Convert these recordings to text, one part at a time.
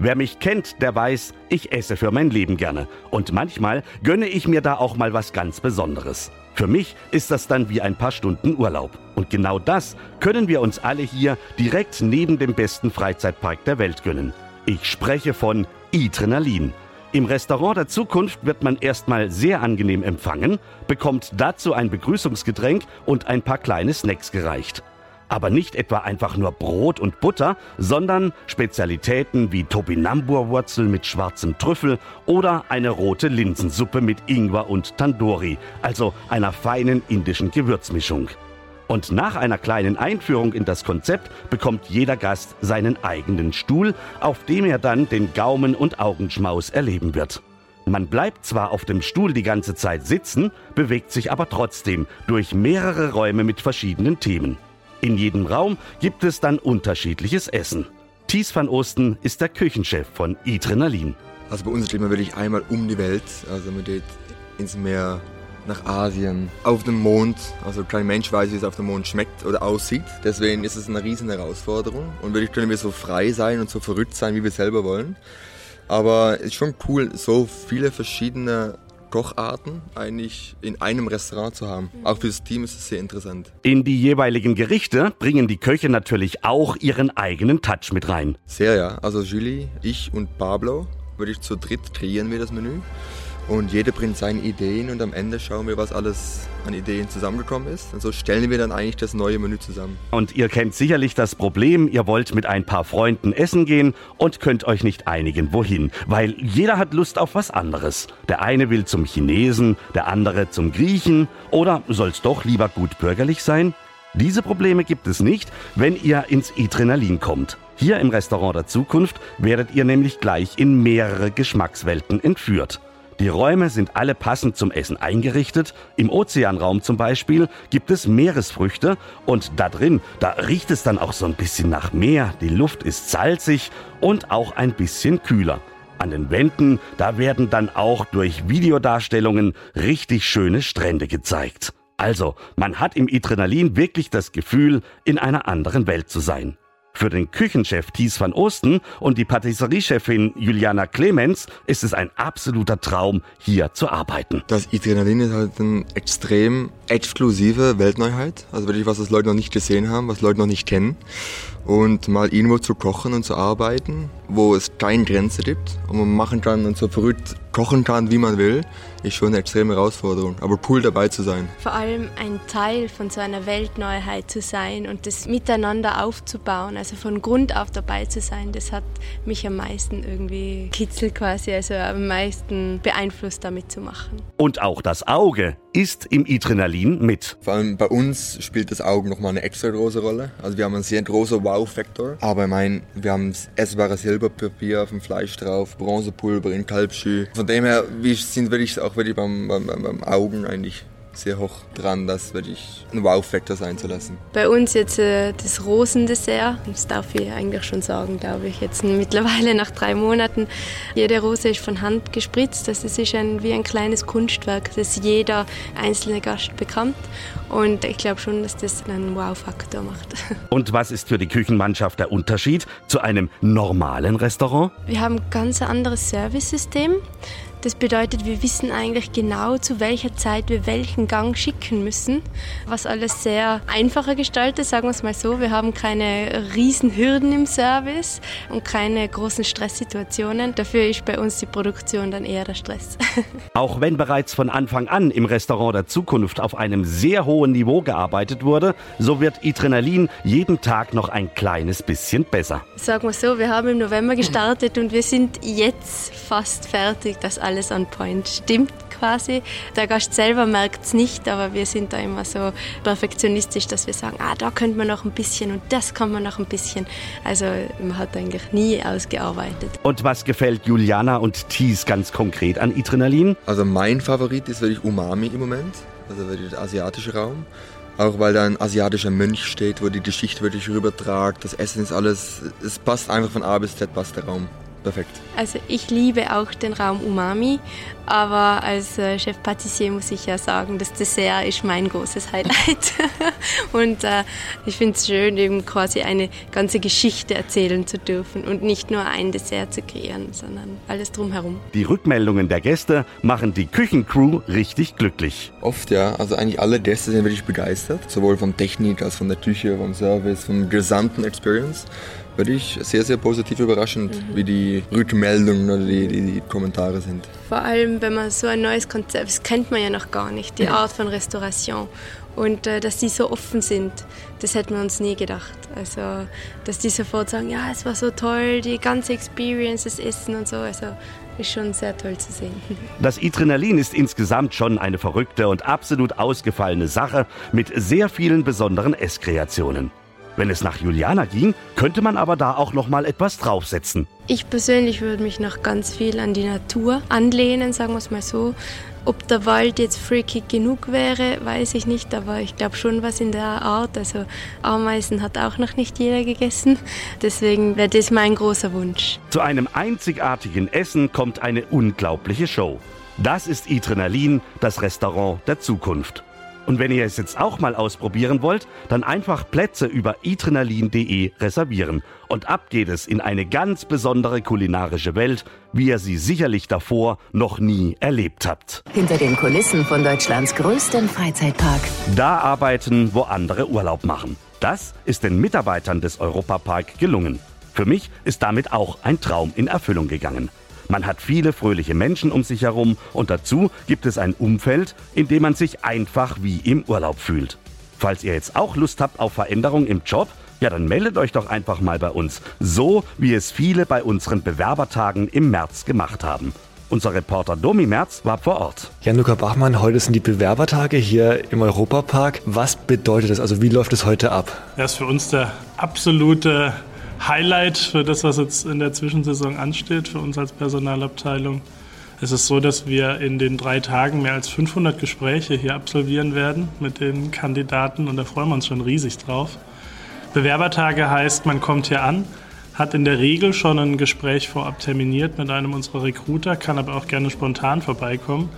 Wer mich kennt, der weiß, ich esse für mein Leben gerne. Und manchmal gönne ich mir da auch mal was ganz Besonderes. Für mich ist das dann wie ein paar Stunden Urlaub. Und genau das können wir uns alle hier direkt neben dem besten Freizeitpark der Welt gönnen. Ich spreche von Adrenalin. Im Restaurant der Zukunft wird man erstmal sehr angenehm empfangen, bekommt dazu ein Begrüßungsgetränk und ein paar kleine Snacks gereicht. Aber nicht etwa einfach nur Brot und Butter, sondern Spezialitäten wie Topinambur-Wurzel mit schwarzem Trüffel oder eine rote Linsensuppe mit Ingwer und Tandoori, also einer feinen indischen Gewürzmischung. Und nach einer kleinen Einführung in das Konzept bekommt jeder Gast seinen eigenen Stuhl, auf dem er dann den Gaumen- und Augenschmaus erleben wird. Man bleibt zwar auf dem Stuhl die ganze Zeit sitzen, bewegt sich aber trotzdem durch mehrere Räume mit verschiedenen Themen. In jedem Raum gibt es dann unterschiedliches Essen. Thies van Osten ist der Küchenchef von Adrenalin. Also bei uns steht man wirklich einmal um die Welt. Also man geht ins Meer, nach Asien, auf dem Mond. Also kein Mensch weiß, wie es auf dem Mond schmeckt oder aussieht. Deswegen ist es eine riesen Herausforderung. Und wirklich können wir so frei sein und so verrückt sein, wie wir selber wollen. Aber es ist schon cool, so viele verschiedene Kocharten eigentlich in einem Restaurant zu haben. Auch für das Team ist es sehr interessant. In die jeweiligen Gerichte bringen die Köche natürlich auch ihren eigenen Touch mit rein. Sehr, ja. Also Julie, ich und Pablo, würde ich zu dritt kreieren wir das Menü. Und jeder bringt seine Ideen und am Ende schauen wir, was alles an Ideen zusammengekommen ist. Und so stellen wir dann eigentlich das neue Menü zusammen. Und ihr kennt sicherlich das Problem, ihr wollt mit ein paar Freunden essen gehen und könnt euch nicht einigen, wohin. Weil jeder hat Lust auf was anderes. Der eine will zum Chinesen, der andere zum Griechen. Oder soll's doch lieber gut bürgerlich sein? Diese Probleme gibt es nicht, wenn ihr ins Adrenalin kommt. Hier im Restaurant der Zukunft werdet ihr nämlich gleich in mehrere Geschmackswelten entführt. Die Räume sind alle passend zum Essen eingerichtet. Im Ozeanraum zum Beispiel gibt es Meeresfrüchte und da drin, da riecht es dann auch so ein bisschen nach Meer. Die Luft ist salzig und auch ein bisschen kühler. An den Wänden, da werden dann auch durch Videodarstellungen richtig schöne Strände gezeigt. Also, man hat im Adrenalin wirklich das Gefühl, in einer anderen Welt zu sein. Für den Küchenchef Thies van Osten und die Patisseriechefin Juliana Clemens ist es ein absoluter Traum, hier zu arbeiten. Das Adrenalin ist halt eine extrem exklusive Weltneuheit. Also wirklich was, was Leute noch nicht gesehen haben, was Leute noch nicht kennen. Und mal irgendwo zu kochen und zu arbeiten, wo es keine Grenze gibt und man machen kann und so verrückt kochen kann, wie man will, ist schon eine extreme Herausforderung. Aber cool dabei zu sein. Vor allem ein Teil von so einer Weltneuheit zu sein und das miteinander aufzubauen, also von Grund auf dabei zu sein, das hat mich am meisten irgendwie kitzelt quasi, also am meisten beeinflusst damit zu machen. Und auch das Auge ist im Adrenalin mit. Vor allem bei uns spielt das Auge nochmal eine extra große Rolle. Also wir haben einen sehr großen Wow-Faktor. Aber ich meine, wir haben essbares Silberpapier auf dem Fleisch drauf, Bronzepulver in Kalbschü. Von dem her wir sind wirklich auch wirklich beim, beim, beim Augen eigentlich sehr hoch dran, das wirklich ein Wow-Faktor sein zu lassen. Bei uns jetzt äh, das Rosendessert, das darf ich eigentlich schon sagen, glaube ich, jetzt mittlerweile nach drei Monaten. Jede Rose ist von Hand gespritzt, das ist ein, wie ein kleines Kunstwerk, das jeder einzelne Gast bekommt. Und ich glaube schon, dass das einen Wow-Faktor macht. Und was ist für die Küchenmannschaft der Unterschied zu einem normalen Restaurant? Wir haben ein ganz anderes Servicesystem. Das bedeutet, wir wissen eigentlich genau, zu welcher Zeit wir welchen Gang schicken müssen, was alles sehr einfacher gestaltet, sagen wir es mal so. Wir haben keine riesen Hürden im Service und keine großen Stresssituationen. Dafür ist bei uns die Produktion dann eher der Stress. Auch wenn bereits von Anfang an im Restaurant der Zukunft auf einem sehr hohen Niveau gearbeitet wurde, so wird Adrenalin jeden Tag noch ein kleines bisschen besser. Sagen wir so, wir haben im November gestartet und wir sind jetzt fast fertig, dass alles on point stimmt quasi. Der Gast selber merkt es nicht, aber wir sind da immer so perfektionistisch, dass wir sagen, ah, da könnte man noch ein bisschen und das kann man noch ein bisschen. Also man hat eigentlich nie ausgearbeitet. Und was gefällt Juliana und Thies ganz konkret an Adrenalin? Also mein Favorit ist wirklich Umami im Moment, also wirklich der asiatische Raum. Auch weil da ein asiatischer Mönch steht, wo die Geschichte wirklich rübertragt. Das Essen ist alles, es passt einfach von A bis Z, passt der Raum. Perfekt. Also ich liebe auch den Raum Umami, aber als äh, Chef Patissier muss ich ja sagen, das Dessert ist mein großes Highlight. und äh, ich finde es schön, eben quasi eine ganze Geschichte erzählen zu dürfen und nicht nur ein Dessert zu kreieren, sondern alles drumherum. Die Rückmeldungen der Gäste machen die Küchencrew richtig glücklich. Oft ja, also eigentlich alle Gäste sind wirklich begeistert, sowohl von Technik als von der Küche, vom Service, vom gesamten Experience wirklich sehr, sehr positiv überraschend, mhm. wie die Rückmeldungen oder die, die, die, Kommentare sind. Vor allem, wenn man so ein neues Konzept, das kennt man ja noch gar nicht, die Art von Restauration. Und äh, dass die so offen sind, das hätten wir uns nie gedacht. Also, dass die sofort sagen, ja, es war so toll, die ganze Experience, das Essen und so. Also, ist schon sehr toll zu sehen. Das Adrenalin ist insgesamt schon eine verrückte und absolut ausgefallene Sache mit sehr vielen besonderen Esskreationen. Wenn es nach Juliana ging, könnte man aber da auch noch mal etwas draufsetzen. Ich persönlich würde mich noch ganz viel an die Natur anlehnen, sagen wir es mal so. Ob der Wald jetzt freaky genug wäre, weiß ich nicht, aber ich glaube schon was in der Art. Also Ameisen hat auch noch nicht jeder gegessen. Deswegen wäre das mein großer Wunsch. Zu einem einzigartigen Essen kommt eine unglaubliche Show. Das ist Adrenalin, das Restaurant der Zukunft. Und wenn ihr es jetzt auch mal ausprobieren wollt, dann einfach Plätze über adrenalin.de reservieren. Und ab geht es in eine ganz besondere kulinarische Welt, wie ihr sie sicherlich davor noch nie erlebt habt. Hinter den Kulissen von Deutschlands größtem Freizeitpark. Da arbeiten, wo andere Urlaub machen. Das ist den Mitarbeitern des Europapark gelungen. Für mich ist damit auch ein Traum in Erfüllung gegangen. Man hat viele fröhliche Menschen um sich herum und dazu gibt es ein Umfeld, in dem man sich einfach wie im Urlaub fühlt. Falls ihr jetzt auch Lust habt auf Veränderung im Job, ja, dann meldet euch doch einfach mal bei uns, so wie es viele bei unseren Bewerbertagen im März gemacht haben. Unser Reporter Domi Merz war vor Ort. Jan-Luca Bachmann, heute sind die Bewerbertage hier im Europapark. Was bedeutet das? Also wie läuft es heute ab? Das ist für uns der absolute Highlight für das, was jetzt in der Zwischensaison ansteht, für uns als Personalabteilung. Es ist so, dass wir in den drei Tagen mehr als 500 Gespräche hier absolvieren werden mit den Kandidaten und da freuen wir uns schon riesig drauf. Bewerbertage heißt, man kommt hier an, hat in der Regel schon ein Gespräch vorab terminiert mit einem unserer Recruiter, kann aber auch gerne spontan vorbeikommen,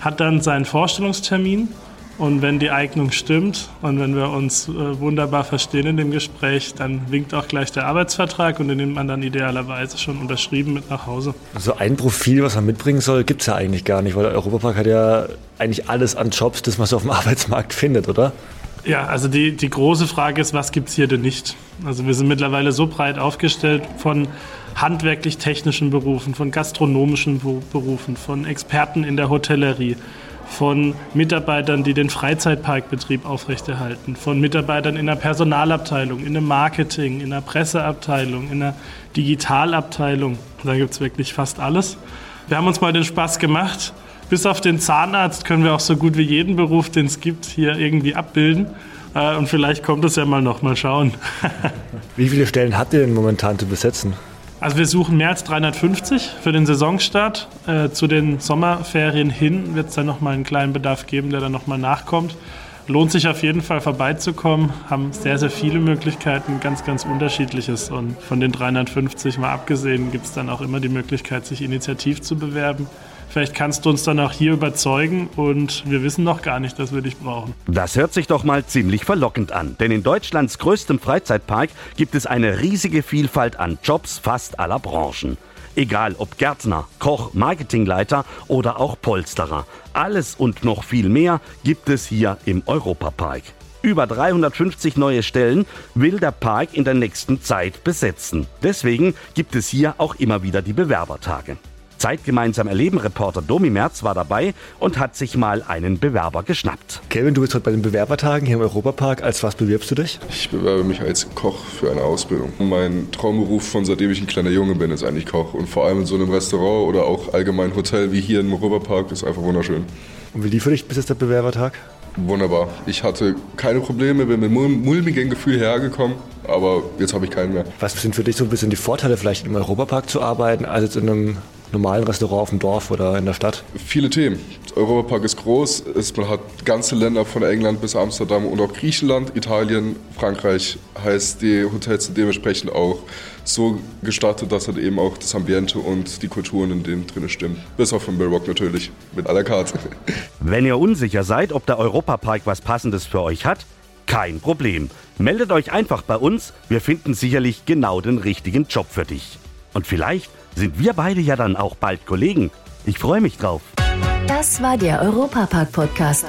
hat dann seinen Vorstellungstermin und wenn die Eignung stimmt und wenn wir uns äh, wunderbar verstehen in dem Gespräch, dann winkt auch gleich der Arbeitsvertrag und den nimmt man dann idealerweise schon unterschrieben mit nach Hause. Also ein Profil, was man mitbringen soll, gibt es ja eigentlich gar nicht, weil der Europapark hat ja eigentlich alles an Jobs, das man so auf dem Arbeitsmarkt findet, oder? Ja, also die, die große Frage ist, was gibt es hier denn nicht? Also wir sind mittlerweile so breit aufgestellt von handwerklich-technischen Berufen, von gastronomischen Berufen, von Experten in der Hotellerie, von Mitarbeitern, die den Freizeitparkbetrieb aufrechterhalten, von Mitarbeitern in der Personalabteilung, in der Marketing, in der Presseabteilung, in der Digitalabteilung. Da gibt es wirklich fast alles. Wir haben uns mal den Spaß gemacht. Bis auf den Zahnarzt können wir auch so gut wie jeden Beruf, den es gibt, hier irgendwie abbilden. Äh, und vielleicht kommt es ja mal noch, mal schauen. Wie viele Stellen habt ihr denn momentan zu besetzen? Also wir suchen mehr als 350 für den Saisonstart. Äh, zu den Sommerferien hin wird es dann nochmal einen kleinen Bedarf geben, der dann nochmal nachkommt. Lohnt sich auf jeden Fall vorbeizukommen, haben sehr, sehr viele Möglichkeiten, ganz, ganz unterschiedliches. Und von den 350 mal abgesehen gibt es dann auch immer die Möglichkeit, sich initiativ zu bewerben. Vielleicht kannst du uns dann auch hier überzeugen und wir wissen noch gar nicht, dass wir dich brauchen. Das hört sich doch mal ziemlich verlockend an, denn in Deutschlands größtem Freizeitpark gibt es eine riesige Vielfalt an Jobs fast aller Branchen. Egal ob Gärtner, Koch, Marketingleiter oder auch Polsterer. Alles und noch viel mehr gibt es hier im Europapark. Über 350 neue Stellen will der Park in der nächsten Zeit besetzen. Deswegen gibt es hier auch immer wieder die Bewerbertage. Zeit gemeinsam erleben Reporter Domi Merz war dabei und hat sich mal einen Bewerber geschnappt. Kevin, du bist heute bei den Bewerbertagen hier im Europapark. Als was bewirbst du dich? Ich bewerbe mich als Koch für eine Ausbildung. Mein Traumberuf von seitdem ich ein kleiner Junge bin, ist eigentlich Koch. Und vor allem in so einem Restaurant oder auch allgemein Hotel wie hier im Europapark ist einfach wunderschön. Und wie lief für dich bis jetzt der Bewerbertag? Wunderbar. Ich hatte keine Probleme, bin mit mulmigem Gefühl hergekommen, aber jetzt habe ich keinen mehr. Was sind für dich so ein bisschen die Vorteile, vielleicht im Europapark zu arbeiten, als jetzt in einem normalen Restaurant auf dem Dorf oder in der Stadt? Viele Themen. Der Europapark ist groß. Es, man hat ganze Länder von England bis Amsterdam und auch Griechenland, Italien, Frankreich. Heißt, die Hotels sind dementsprechend auch so gestattet, dass halt eben auch das Ambiente und die Kulturen in denen drin stimmen. Bis auf von Rock natürlich, mit aller Karte. Wenn ihr unsicher seid, ob der Europapark was Passendes für euch hat, kein Problem. Meldet euch einfach bei uns. Wir finden sicherlich genau den richtigen Job für dich. Und vielleicht sind wir beide ja dann auch bald Kollegen. Ich freue mich drauf. Das war der Europapark-Podcast.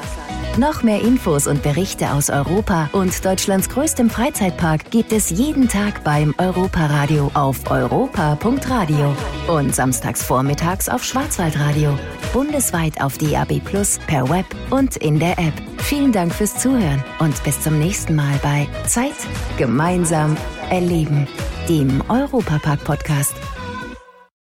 Noch mehr Infos und Berichte aus Europa und Deutschlands größtem Freizeitpark gibt es jeden Tag beim Europaradio auf europa.radio und samstags vormittags auf Schwarzwaldradio. Bundesweit auf DAB Plus, per Web und in der App. Vielen Dank fürs Zuhören und bis zum nächsten Mal bei Zeit gemeinsam erleben, dem Europapark-Podcast.